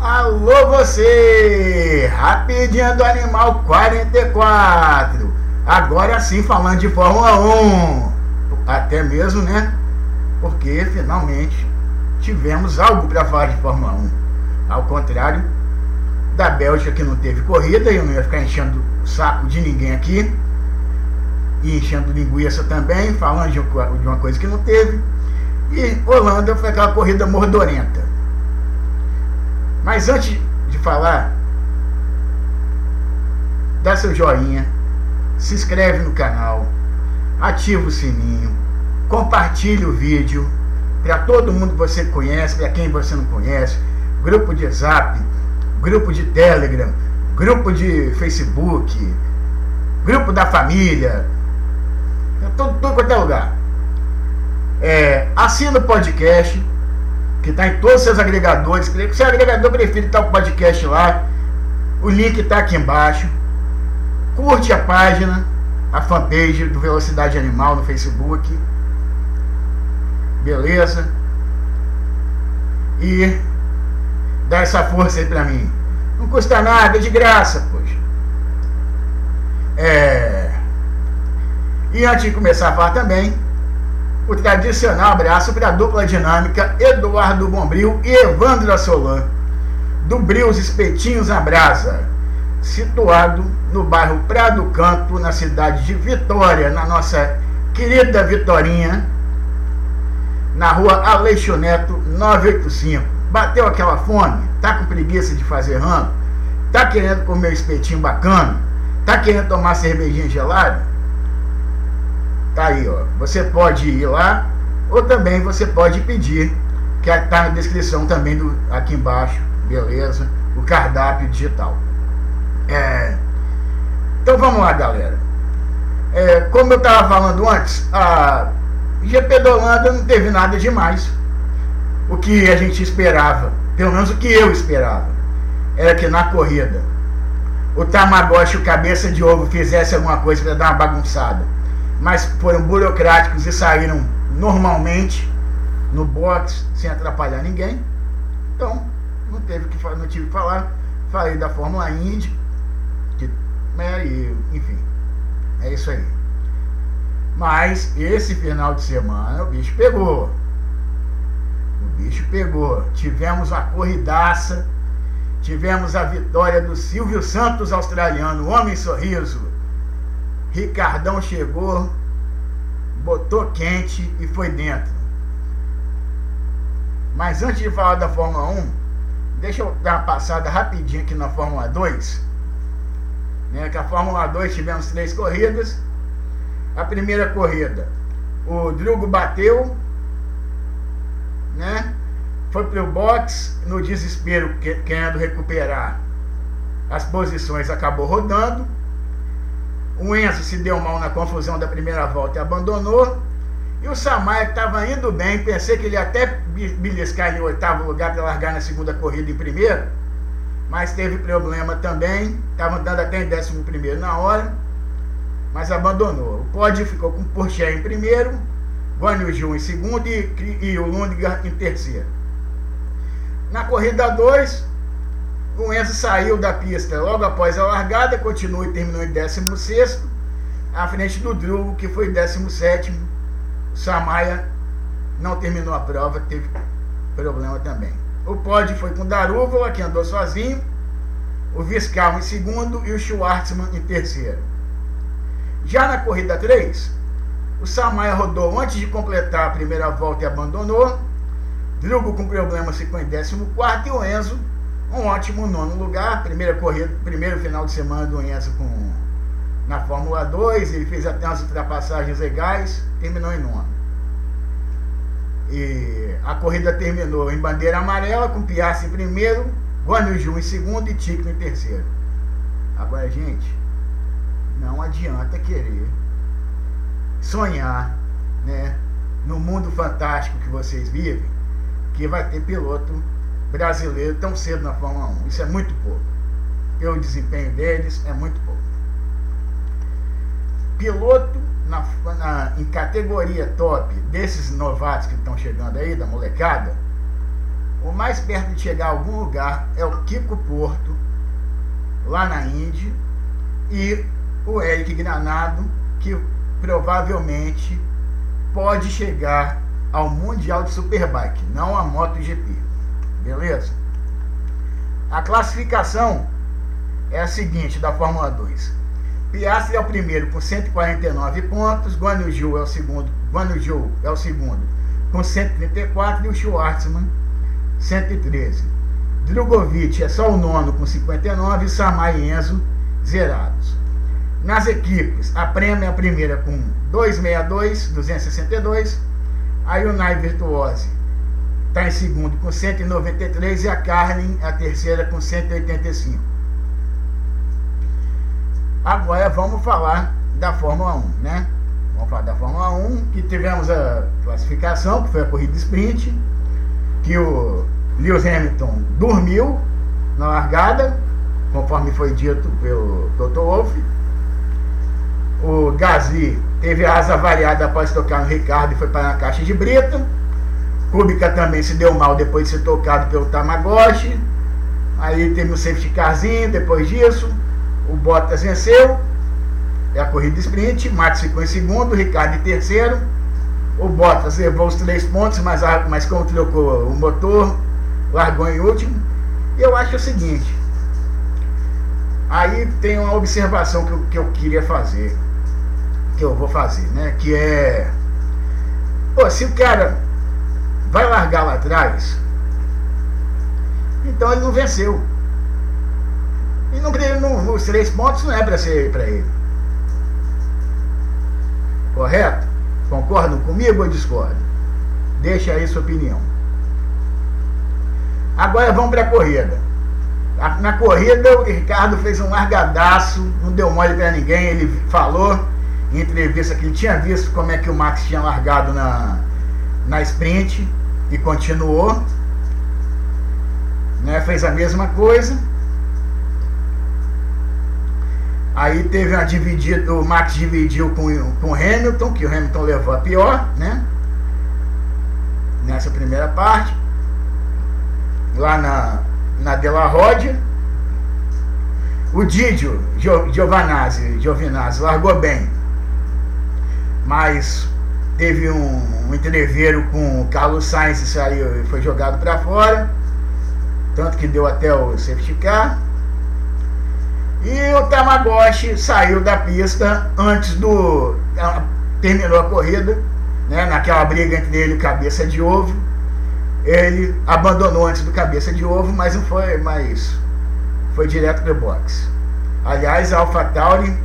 Alô você! Rapidinho do Animal 44. Agora sim falando de Fórmula 1. Até mesmo, né? Porque finalmente tivemos algo para falar de Fórmula 1. Ao contrário da Bélgica que não teve corrida, eu não ia ficar enchendo o saco de ninguém aqui. E enchendo linguiça também, falando de uma coisa que não teve. E Holanda foi aquela corrida mordorenta. Mas antes de falar, dá seu joinha, se inscreve no canal, ativa o sininho, compartilhe o vídeo para todo mundo que você conhece, para quem você não conhece, grupo de Zap, grupo de Telegram, grupo de Facebook, grupo da família, tudo quanto é lugar. É, assina o podcast, que está em todos os seus agregadores. Se seu agregador prefere estar o podcast lá, o link está aqui embaixo. Curte a página, a fanpage do Velocidade Animal no Facebook. Beleza? E dá essa força aí pra mim. Não custa nada, é de graça, poxa. É... E antes de começar a falar também, o tradicional abraço para a dupla dinâmica Eduardo Bombril e Evandro Assolan, do Brios Espetinhos na Brasa, situado no bairro Prado Canto, na cidade de Vitória, na nossa querida Vitorinha, na rua Aleixo Neto 985. Bateu aquela fome? Tá com preguiça de fazer ramo? Tá querendo comer um espetinho bacana? Tá querendo tomar cervejinha gelada? Tá aí, ó. Você pode ir lá ou também você pode pedir, que está na descrição também do, aqui embaixo, beleza? O cardápio digital. É, então vamos lá, galera. É, como eu estava falando antes, a GP da Holanda não teve nada demais. O que a gente esperava, pelo menos o que eu esperava, era que na corrida o Tamagotchi, o cabeça de ovo, fizesse alguma coisa para dar uma bagunçada mas foram burocráticos e saíram normalmente no box sem atrapalhar ninguém. Então, não teve que não tive que falar. Falei da Fórmula Indy, que, né, e, enfim, é isso aí. Mas esse final de semana o bicho pegou. O bicho pegou. Tivemos a corridaça. Tivemos a vitória do Silvio Santos australiano, homem sorriso Ricardão chegou, botou quente e foi dentro. Mas antes de falar da Fórmula 1, deixa eu dar uma passada rapidinho aqui na Fórmula 2. Né, que a Fórmula 2 tivemos três corridas. A primeira corrida, o Drugo bateu, né? Foi pro box no desespero, querendo recuperar as posições, acabou rodando o Enzo se deu mal na confusão da primeira volta e abandonou. E o Samaia, que estava indo bem, pensei que ele ia até beliscar em oitavo lugar para largar na segunda corrida em primeiro. Mas teve problema também. Estava andando até em décimo primeiro na hora. Mas abandonou. O pódio ficou com Porsche em primeiro, Guanyu Ju em segundo e, e o Lundgren em terceiro. Na corrida 2, Enzo saiu da pista logo após a largada, continuou e terminou em 16, à frente do Drugo, que foi 17. O Samaia não terminou a prova, teve problema também. O pódio foi com o Darúvala, que andou sozinho, o Viscal em segundo e o Schwartzman em terceiro. Já na corrida 3, o Samaia rodou antes de completar a primeira volta e abandonou. Drugo com problema ficou em 14 e o Enzo um ótimo nono lugar, primeira corrida, primeiro final de semana do Enzo com, na Fórmula 2, ele fez até umas ultrapassagens legais, terminou em nono. E a corrida terminou em bandeira amarela, com Piastri em primeiro, Guanaju em segundo e Tico em terceiro. Agora, gente, não adianta querer sonhar, né, no mundo fantástico que vocês vivem, que vai ter piloto brasileiro tão cedo na Fórmula 1. Isso é muito pouco. Pelo desempenho deles, é muito pouco. Piloto na, na, em categoria top desses novatos que estão chegando aí, da molecada, o mais perto de chegar a algum lugar é o Kiko Porto, lá na Índia, e o Eric Granado, que provavelmente pode chegar ao Mundial de Superbike, não a MotoGP. Beleza? A classificação é a seguinte da Fórmula 2. Piastri é o primeiro com 149 pontos, Guan Yu é o segundo, Guan Yu é o segundo com 134 e o Schwartzman 113. Drogovic é só o nono com 59 e Samai e Enzo zerados. Nas equipes, a Prêmio é a primeira com 262, 262. A Hyundai Virtuose está em segundo com 193 e a Carlin a terceira com 185. Agora vamos falar da Fórmula 1, né? Vamos falar da Fórmula 1, que tivemos a classificação, que foi a corrida sprint, que o Lewis Hamilton dormiu na largada, conforme foi dito pelo Dr. Wolff. O Gasly teve a asa variada após tocar no Ricardo e foi para a caixa de brita. Kubica também se deu mal depois de ser tocado pelo Tamagotchi. Aí teve o safety carzinho depois disso. O Bottas venceu. É a corrida sprint. Max ficou em segundo, Ricardo em terceiro. O Bottas levou os três pontos, mas, mas como trocou o motor, largou em último. E eu acho o seguinte. Aí tem uma observação que eu, que eu queria fazer. Que eu vou fazer, né? Que é. Pô, se o cara vai largar lá atrás, então ele não venceu. E não, não, nos três pontos não é para ser para ele. Correto? Concordam comigo ou discordam? Deixa aí sua opinião. Agora vamos para a corrida. Na corrida, o Ricardo fez um largadaço, não deu mole para ninguém. Ele falou em entrevista que ele tinha visto como é que o Max tinha largado na, na sprint e continuou. Né, fez a mesma coisa. Aí teve uma dividida, o Max dividiu com, com o Hamilton, que o Hamilton levou a pior, né? Nessa primeira parte. Lá na, na Della Rodia. O Didio Giovanazzi, Giovinazzi largou bem. Mas teve um, um entreveiro com o Carlos Sainz e saiu, foi jogado para fora. Tanto que deu até o safety car. E o Tamagotchi saiu da pista antes do. terminou a corrida, né, naquela briga entre ele e cabeça de ovo. Ele abandonou antes do cabeça de ovo, mas não foi, mas foi direto pro box. Aliás, a AlphaTauri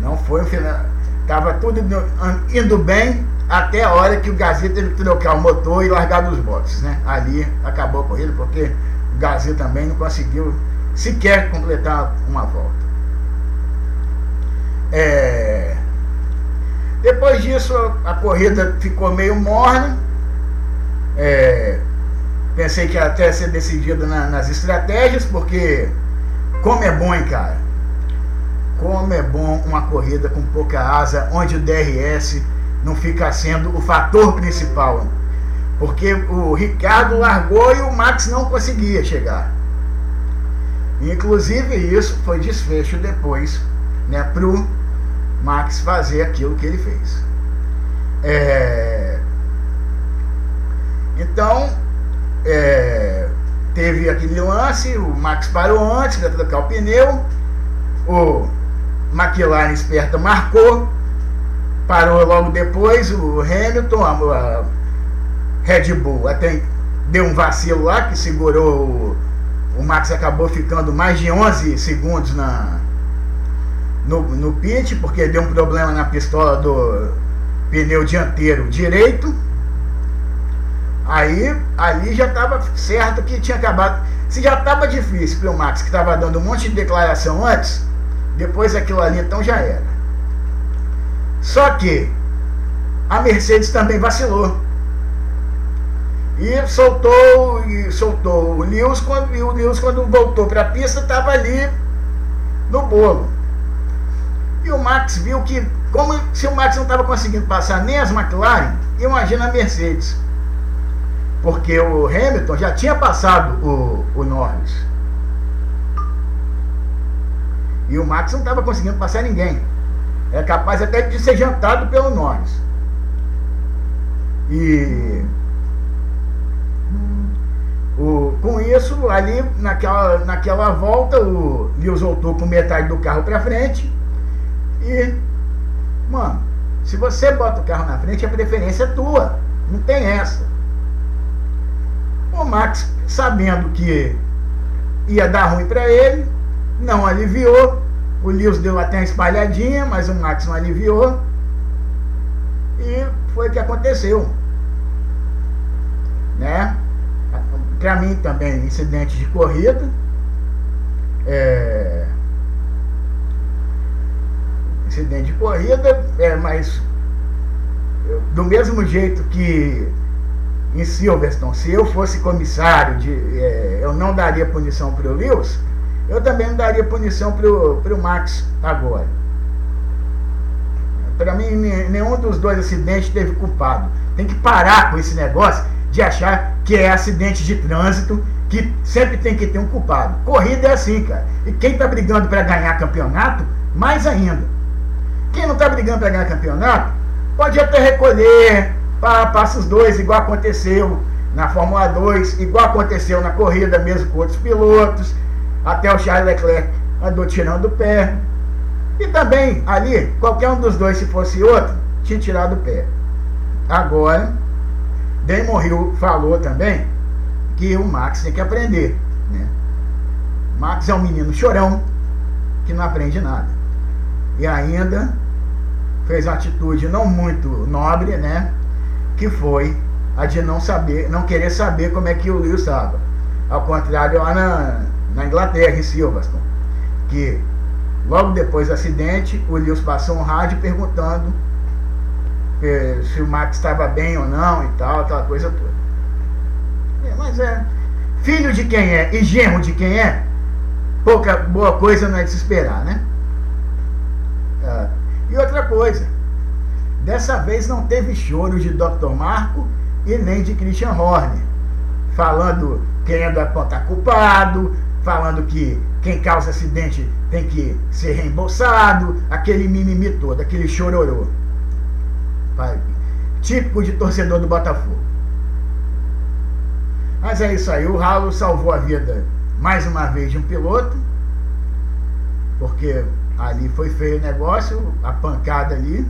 não foi o final. Tava tudo indo bem até a hora que o Gasly teve que trocar o motor e largar dos boxes, né? Ali acabou a corrida porque o Gasly também não conseguiu sequer completar uma volta. É... Depois disso, a corrida ficou meio morna. É... Pensei que ia até ser decidida na, nas estratégias, porque como é bom, hein, cara? Como é bom uma corrida com pouca asa, onde o DRS não fica sendo o fator principal. Porque o Ricardo largou e o Max não conseguia chegar. Inclusive isso foi desfecho depois, né, pro Max fazer aquilo que ele fez. É... Então, é... teve aquele lance, o Max parou antes para trocar o pneu, o McLaren esperta marcou, parou logo depois, o Hamilton, a, Red Bull até deu um vacilo lá que segurou o o Max acabou ficando mais de 11 segundos na, no, no pit, porque deu um problema na pistola do pneu dianteiro direito. Aí, ali já estava certo que tinha acabado. Se já estava difícil para o Max, que estava dando um monte de declaração antes, depois aquilo ali então já era. Só que a Mercedes também vacilou. E soltou, e soltou o Lewis quando, e o Lewis quando voltou para a pista estava ali no bolo. E o Max viu que, como se o Max não estava conseguindo passar nem as McLaren, imagina a Mercedes. Porque o Hamilton já tinha passado o, o Norris. E o Max não estava conseguindo passar ninguém. É capaz até de ser jantado pelo Norris. E o, com isso, ali naquela, naquela volta, o Lewis voltou com metade do carro para frente. E, mano, se você bota o carro na frente, a preferência é tua. Não tem essa. O Max, sabendo que ia dar ruim para ele, não aliviou. O Lewis deu até uma espalhadinha, mas o Max não aliviou. E foi o que aconteceu. Né? Para mim também, incidente de corrida. É, incidente de corrida, é, mas do mesmo jeito que em Silverstone, se eu fosse comissário, de, é, eu não daria punição para o Lewis, eu também não daria punição para o Max agora. Para mim, nenhum dos dois acidentes teve culpado. Tem que parar com esse negócio de achar que é acidente de trânsito, que sempre tem que ter um culpado. Corrida é assim, cara. E quem está brigando para ganhar campeonato, mais ainda. Quem não está brigando para ganhar campeonato, pode até recolher, passa os dois, igual aconteceu na Fórmula 2, igual aconteceu na corrida mesmo com outros pilotos. Até o Charles Leclerc andou tirando o pé. E também ali, qualquer um dos dois, se fosse outro, tinha tirado o pé. Agora, Damon Hill falou também que o Max tem que aprender. Né? Max é um menino chorão que não aprende nada. E ainda fez uma atitude não muito nobre, né? Que foi a de não saber, não querer saber como é que o Lewis estava. Ao contrário, lá na, na Inglaterra, em Silverstone, que logo depois do acidente, o Lewis passou um rádio perguntando é, se o Max estava bem ou não e tal, aquela coisa toda. É, mas é. Filho de quem é e genro de quem é, pouca boa coisa não é de se esperar, né? É. E outra coisa, dessa vez não teve choro de Dr. Marco e nem de Christian Horner, falando querendo apontar culpado, falando que quem causa acidente tem que ser reembolsado, aquele mimimi todo, aquele chororô típico de torcedor do Botafogo. Mas é isso aí, o Ralo salvou a vida mais uma vez de um piloto, porque ali foi feio o negócio, a pancada ali.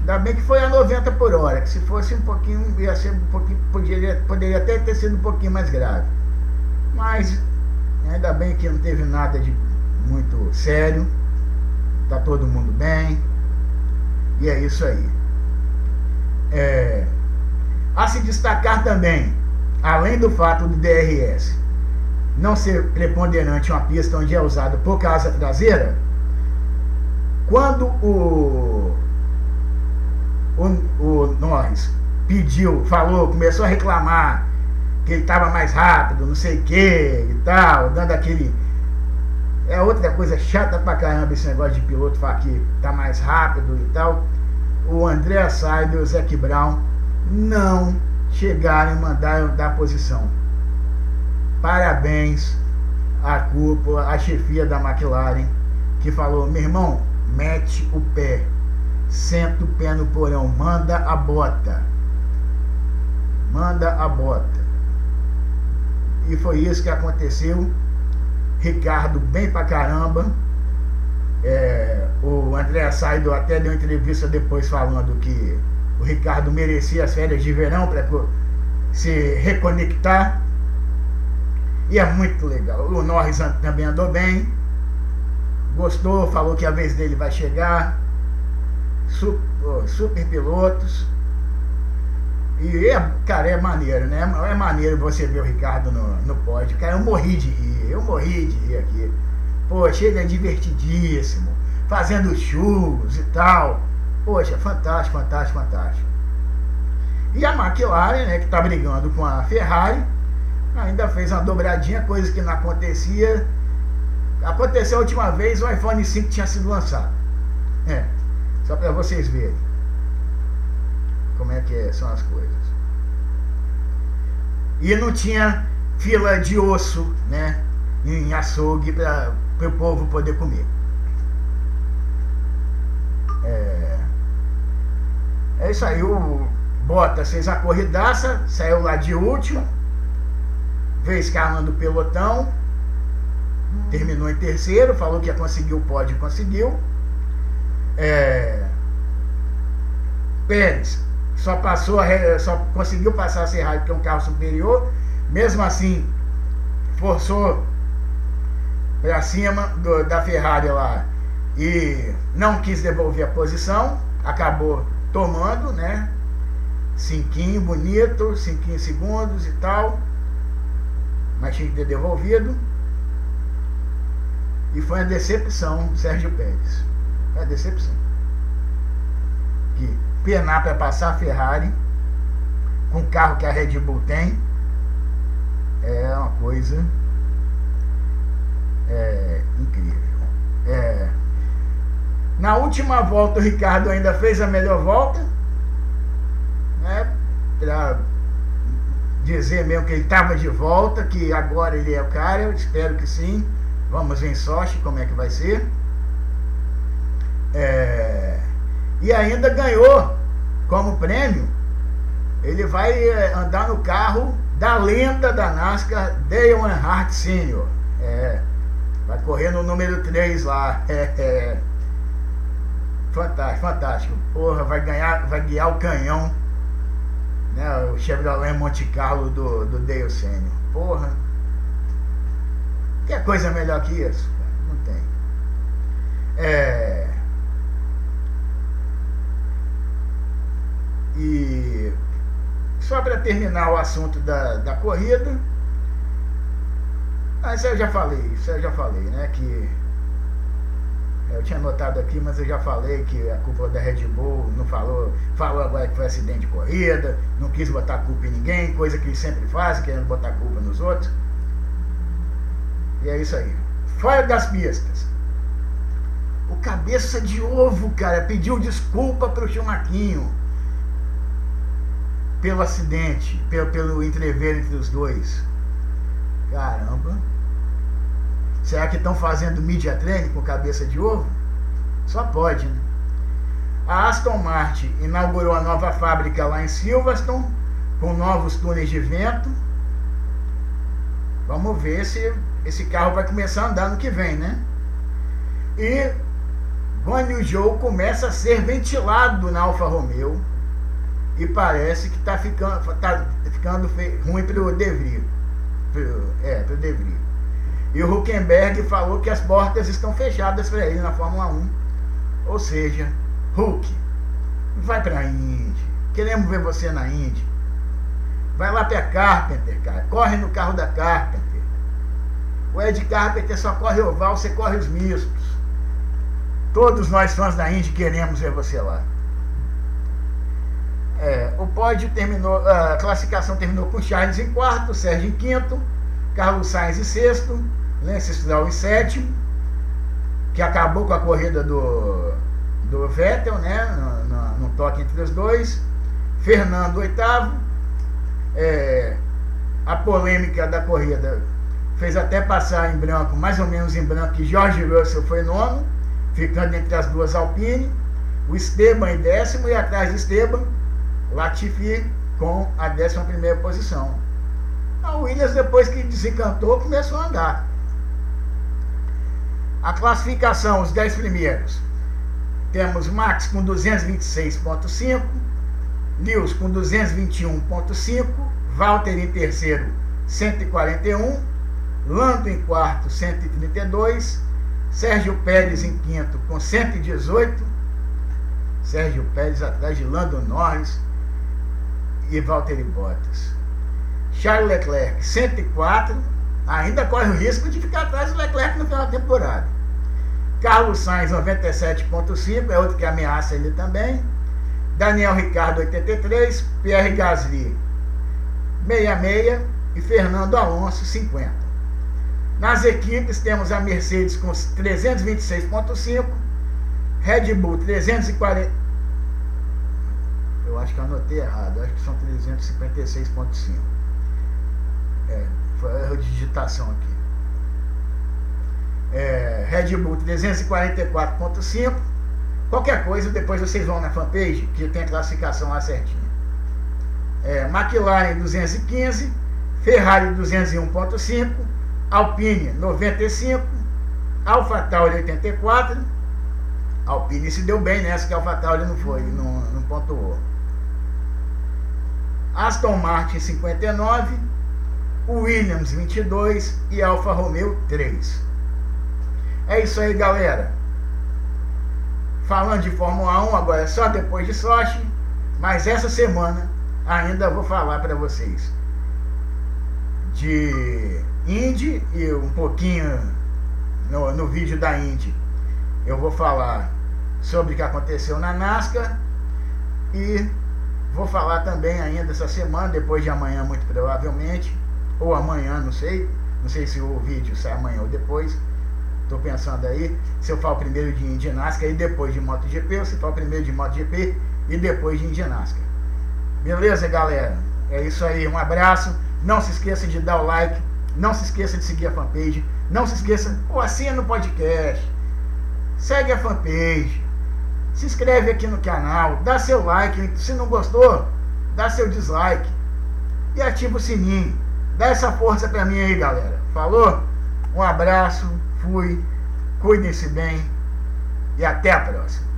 Ainda bem que foi a 90 por hora, que se fosse um pouquinho, ia ser um pouquinho, poderia, poderia até ter sido um pouquinho mais grave. Mas ainda bem que não teve nada de muito sério, tá todo mundo bem. E é isso aí. É, a se destacar também, além do fato do DRS não ser preponderante uma pista onde é usado por causa traseira, quando o, o, o Norris pediu, falou, começou a reclamar ele estava mais rápido, não sei o que e tal, dando aquele é outra coisa chata pra caramba esse negócio de piloto falar que tá mais rápido e tal. O André Saido e o Zac Brown não chegaram e mandaram dar posição. Parabéns à cúpula, à chefia da McLaren, que falou: meu irmão, mete o pé, senta o pé no porão, manda a bota. Manda a bota. E foi isso que aconteceu Ricardo bem pra caramba. É, o André Saido até deu entrevista depois falando que o Ricardo merecia as férias de verão para se reconectar. E é muito legal. O Norris também andou bem. Gostou, falou que a vez dele vai chegar. Super, super pilotos. E, é, cara, é maneiro, né? É maneiro você ver o Ricardo no, no pódio. Cara, eu morri de rir, eu morri de rir aqui. Poxa, ele é divertidíssimo, fazendo churros e tal. Poxa, fantástico, fantástico, fantástico. E a McLaren, né, que tá brigando com a Ferrari, ainda fez uma dobradinha, coisa que não acontecia. Aconteceu a última vez, o iPhone 5 tinha sido lançado. É, só para vocês verem como é que é, são as coisas. e não tinha fila de osso, né? Em açougue para o povo poder comer. É, é isso aí, o Bottas fez a corridaça, saiu lá de último, veio escalando o pelotão, terminou em terceiro, falou que ia conseguir o pódio, conseguiu. É, Pérez só passou, a, só conseguiu passar a Ferrari porque é um carro superior, mesmo assim forçou para cima do, da Ferrari lá e não quis devolver a posição, acabou tomando, né? Cinquinho bonito, cinquinho segundos e tal, mas tinha que ter devolvido. E foi uma decepção Sérgio Pérez. Foi uma decepção. Penar para passar a Ferrari com o carro que a Red Bull tem é uma coisa é, incrível. É, na última volta o Ricardo ainda fez a melhor volta, né? Para dizer mesmo que ele estava de volta, que agora ele é o cara, eu espero que sim. Vamos ver em sorte como é que vai ser. É, e ainda ganhou como prêmio. Ele vai é, andar no carro da lenda da NASCAR, Dale Earnhardt Sr. É, vai correr no número 3 lá. É, é, fantástico, fantástico. Porra, vai ganhar, vai guiar o canhão. Né, o Chevrolet Monte Carlo do, do Dale Sr. Porra. Quer coisa melhor que isso? Não tem. É... E só para terminar o assunto da, da corrida, mas eu já falei, isso eu já falei, né? Que eu tinha notado aqui, mas eu já falei que a culpa da Red Bull não falou, falou agora que foi acidente de corrida, não quis botar culpa em ninguém, coisa que eles sempre fazem, querendo botar culpa nos outros. E é isso aí. Fora das pistas. O cabeça de ovo, cara, pediu desculpa pro Chumaquinho pelo acidente, pelo, pelo entrever entre os dois. Caramba. Será que estão fazendo media training com cabeça de ovo? Só pode, né? A Aston Martin inaugurou a nova fábrica lá em Silverstone, com novos túneis de vento. Vamos ver se esse carro vai começar a andar no que vem, né? E Guanyu começa a ser ventilado na Alfa Romeo e parece que está ficando, tá ficando ruim para o De Vries. É, para o De Vries. E o Huckenberg falou que as portas estão fechadas para ele na Fórmula 1. Ou seja, Huck, vai para a Indy. Queremos ver você na Indy. Vai lá para Carpenter, cara. Corre no carro da Carpenter. O Ed Carpenter só corre oval, você corre os mistos. Todos nós fãs da Indy queremos ver você lá. É, o pódio terminou, a classificação terminou com Charles em quarto, Sérgio em quinto, Carlos Sainz em sexto, Lance Stroll em sétimo, que acabou com a corrida do, do Vettel, né, no, no, no toque entre os dois, Fernando oitavo, é, a polêmica da corrida fez até passar em branco, mais ou menos em branco, que George Russell foi nono, ficando entre as duas Alpine, o Esteban em décimo e atrás do Esteban, Latifi com a décima primeira posição. A Williams, depois que desencantou, começou a andar. A classificação, os 10 primeiros. Temos Max com 226,5, Lewis com 221,5, Walter em terceiro, 141, Lando em quarto, 132. Sérgio Pérez em quinto, com 118. Sérgio Pérez atrás de Lando Norris e Valtteri Bottas. Charles Leclerc, 104. Ainda corre o risco de ficar atrás do Leclerc no final da temporada. Carlos Sainz, 97,5. É outro que ameaça ele também. Daniel Ricardo, 83. Pierre Gasly, 66. E Fernando Alonso, 50. Nas equipes temos a Mercedes com 326,5, Red Bull 340. Acho que anotei errado, acho que são 356,5. É, foi erro de digitação aqui. É, Red Bull 344.5. Qualquer coisa, depois vocês vão na fanpage, que tem a classificação lá certinha. É, McLaren 215, Ferrari 201.5, Alpine 95, AlphaTauri 84. Alpine se deu bem nessa que a AlphaTauri não foi, não, não pontuou. Aston Martin 59, Williams 22 e Alfa Romeo 3. É isso aí, galera. Falando de Fórmula 1, agora é só depois de Sochi, mas essa semana ainda vou falar para vocês de Indy e um pouquinho no, no vídeo da Indy. Eu vou falar sobre o que aconteceu na NASCAR e Vou falar também ainda essa semana, depois de amanhã, muito provavelmente, ou amanhã, não sei. Não sei se o vídeo sai amanhã ou depois. Estou pensando aí, se eu falo primeiro de ginástica e depois de MotoGP, ou se falo primeiro de MotoGP e depois de ginástica. Beleza, galera? É isso aí, um abraço. Não se esqueça de dar o like, não se esqueça de seguir a fanpage, não se esqueça, ou assina o podcast, segue a fanpage, se inscreve aqui no canal, dá seu like, se não gostou, dá seu dislike e ativa o sininho. Dá essa força pra mim aí, galera. Falou? Um abraço, fui, cuidem-se bem e até a próxima.